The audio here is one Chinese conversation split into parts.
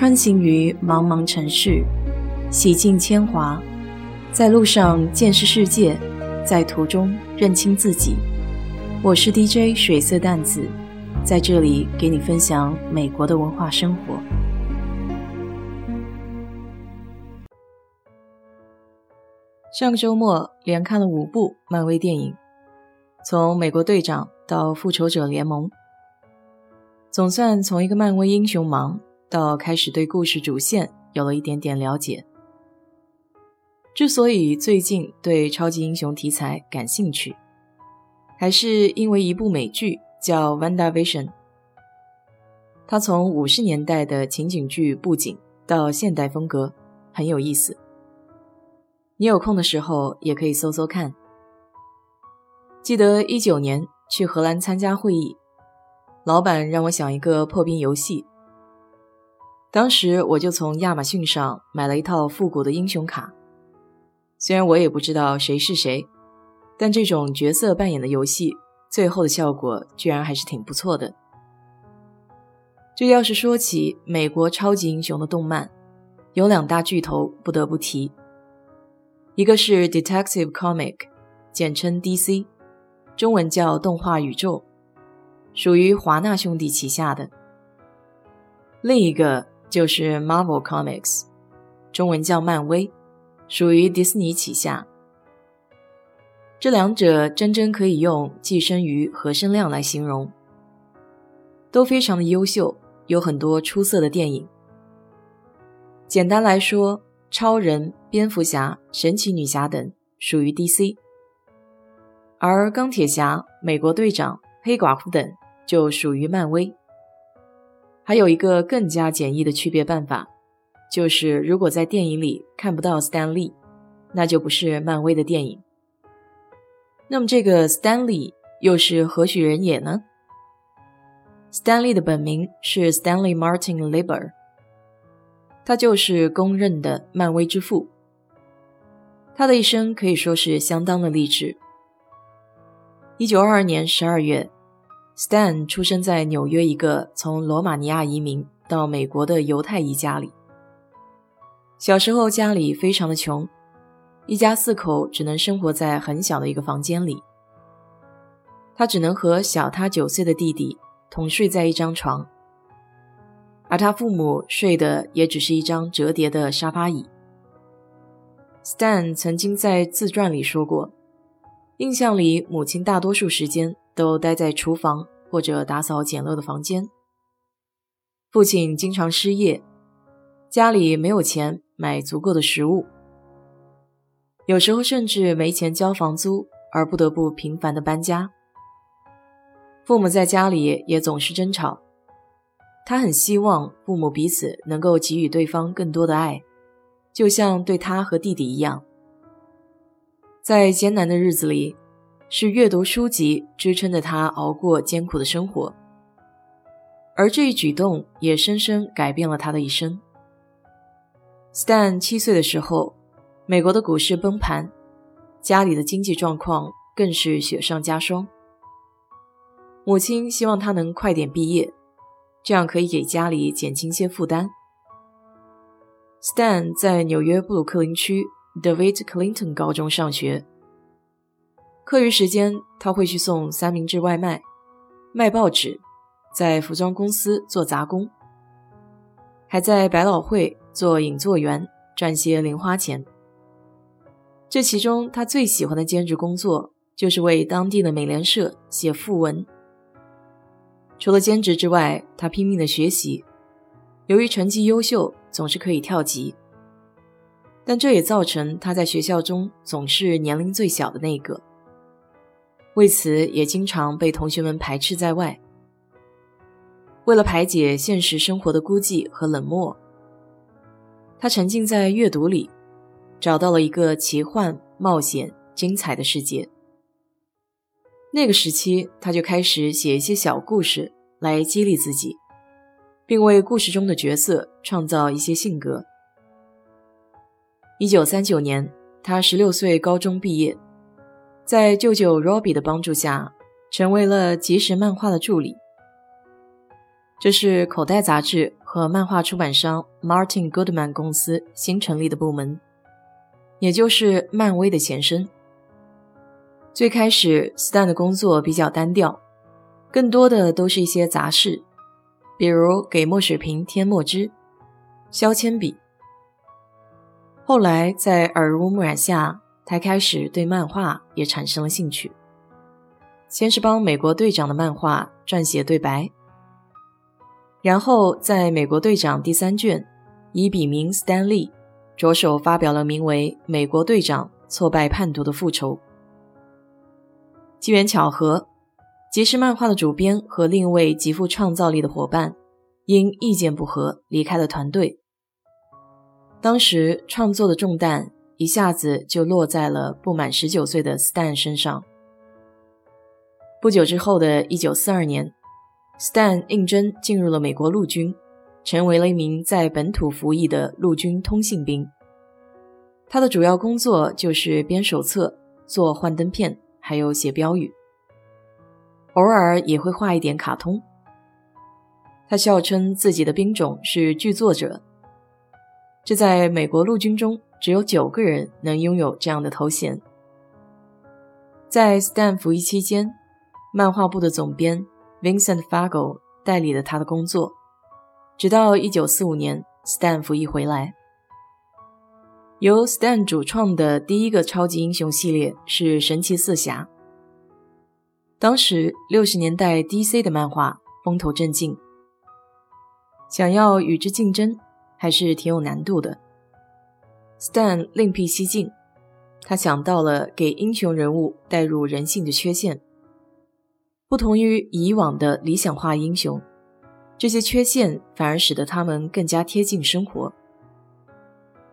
穿行于茫茫城市，洗尽铅华，在路上见识世界，在途中认清自己。我是 DJ 水色淡子，在这里给你分享美国的文化生活。上个周末连看了五部漫威电影，从美国队长到复仇者联盟，总算从一个漫威英雄盲。到开始对故事主线有了一点点了解。之所以最近对超级英雄题材感兴趣，还是因为一部美剧叫《Vanda Vision》。它从五十年代的情景剧布景到现代风格，很有意思。你有空的时候也可以搜搜看。记得一九年去荷兰参加会议，老板让我想一个破冰游戏。当时我就从亚马逊上买了一套复古的英雄卡，虽然我也不知道谁是谁，但这种角色扮演的游戏最后的效果居然还是挺不错的。这要是说起美国超级英雄的动漫，有两大巨头不得不提，一个是 Detective Comic，简称 DC，中文叫动画宇宙，属于华纳兄弟旗下的；另一个。就是 Marvel Comics，中文叫漫威，属于迪士尼旗下。这两者真真可以用寄生鱼和生亮来形容，都非常的优秀，有很多出色的电影。简单来说，超人、蝙蝠侠、神奇女侠等属于 DC，而钢铁侠、美国队长、黑寡妇等就属于漫威。还有一个更加简易的区别办法，就是如果在电影里看不到 Stan Lee，那就不是漫威的电影。那么这个 Stan Lee 又是何许人也呢？Stan Lee 的本名是 Stanley Martin Lieber，他就是公认的漫威之父。他的一生可以说是相当的励志。一九二二年十二月。Stan 出生在纽约一个从罗马尼亚移民到美国的犹太裔家里。小时候家里非常的穷，一家四口只能生活在很小的一个房间里。他只能和小他九岁的弟弟同睡在一张床，而他父母睡的也只是一张折叠的沙发椅。Stan 曾经在自传里说过，印象里母亲大多数时间。都待在厨房或者打扫简陋的房间。父亲经常失业，家里没有钱买足够的食物，有时候甚至没钱交房租，而不得不频繁的搬家。父母在家里也总是争吵，他很希望父母彼此能够给予对方更多的爱，就像对他和弟弟一样。在艰难的日子里。是阅读书籍支撑着他熬过艰苦的生活，而这一举动也深深改变了他的一生。Stan 七岁的时候，美国的股市崩盘，家里的经济状况更是雪上加霜。母亲希望他能快点毕业，这样可以给家里减轻些负担。Stan 在纽约布鲁克林区 David Clinton 高中上学。课余时间，他会去送三明治外卖，卖报纸，在服装公司做杂工，还在百老汇做影作员，赚些零花钱。这其中，他最喜欢的兼职工作就是为当地的美联社写副文。除了兼职之外，他拼命的学习，由于成绩优秀，总是可以跳级，但这也造成他在学校中总是年龄最小的那个。为此，也经常被同学们排斥在外。为了排解现实生活的孤寂和冷漠，他沉浸在阅读里，找到了一个奇幻、冒险、精彩的世界。那个时期，他就开始写一些小故事来激励自己，并为故事中的角色创造一些性格。一九三九年，他十六岁，高中毕业。在舅舅 Robbie 的帮助下，成为了即时漫画的助理。这是口袋杂志和漫画出版商 Martin Goodman 公司新成立的部门，也就是漫威的前身。最开始，Stan 的工作比较单调，更多的都是一些杂事，比如给墨水瓶添墨汁、削铅笔。后来在耳濡目染下，才开始对漫画也产生了兴趣。先是帮美国队长的漫画撰写对白，然后在美国队长第三卷以笔名 Stan Lee 着手发表了名为《美国队长挫败叛徒的复仇》。机缘巧合，即时漫画的主编和另一位极富创造力的伙伴因意见不合离开了团队。当时创作的重担一下子就落在了不满十九岁的 Stan 身上。不久之后的一九四二年，Stan 应征进入了美国陆军，成为了一名在本土服役的陆军通信兵。他的主要工作就是编手册、做幻灯片。还有写标语，偶尔也会画一点卡通。他笑称自己的兵种是剧作者，这在美国陆军中只有九个人能拥有这样的头衔。在 Stan 服役期间，漫画部的总编 Vincent Fargo 代理了他的工作，直到1945年 Stan 服役回来。由 Stan 主创的第一个超级英雄系列是神奇四侠。当时六十年代 DC 的漫画风头正劲，想要与之竞争还是挺有难度的。Stan 另辟蹊径，他想到了给英雄人物带入人性的缺陷，不同于以往的理想化英雄，这些缺陷反而使得他们更加贴近生活。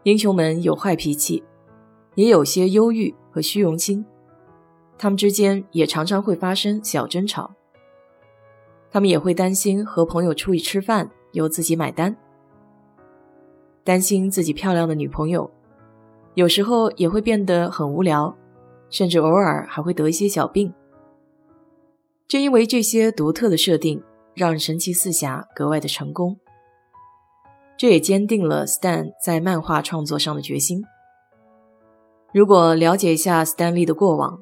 英雄们有坏脾气，也有些忧郁和虚荣心，他们之间也常常会发生小争吵。他们也会担心和朋友出去吃饭由自己买单，担心自己漂亮的女朋友，有时候也会变得很无聊，甚至偶尔还会得一些小病。正因为这些独特的设定，让神奇四侠格外的成功。这也坚定了 Stan 在漫画创作上的决心。如果了解一下 Stan Lee 的过往，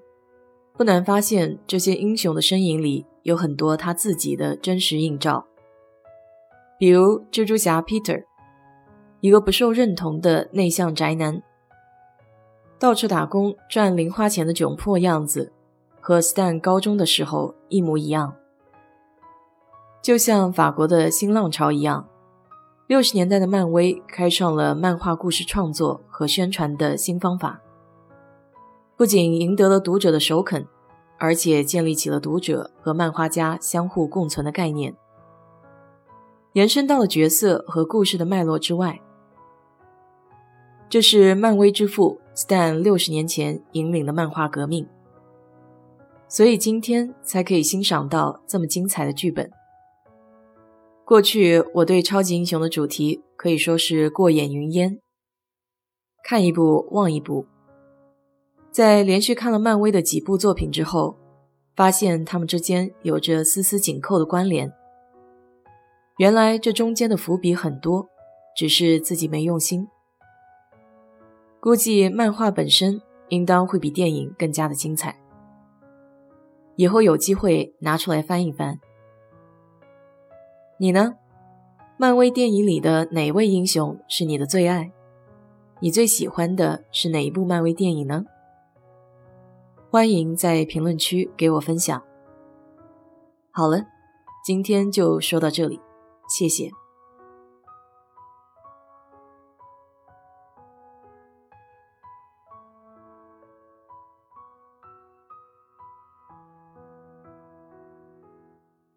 不难发现这些英雄的身影里有很多他自己的真实映照。比如蜘蛛侠 Peter，一个不受认同的内向宅男，到处打工赚零花钱的窘迫样子，和 Stan 高中的时候一模一样。就像法国的新浪潮一样。六十年代的漫威开创了漫画故事创作和宣传的新方法，不仅赢得了读者的首肯，而且建立起了读者和漫画家相互共存的概念，延伸到了角色和故事的脉络之外。这是漫威之父 Stan 六十年前引领的漫画革命，所以今天才可以欣赏到这么精彩的剧本。过去我对超级英雄的主题可以说是过眼云烟，看一部忘一部。在连续看了漫威的几部作品之后，发现他们之间有着丝丝紧扣的关联。原来这中间的伏笔很多，只是自己没用心。估计漫画本身应当会比电影更加的精彩，以后有机会拿出来翻一翻。你呢？漫威电影里的哪位英雄是你的最爱？你最喜欢的是哪一部漫威电影呢？欢迎在评论区给我分享。好了，今天就说到这里，谢谢。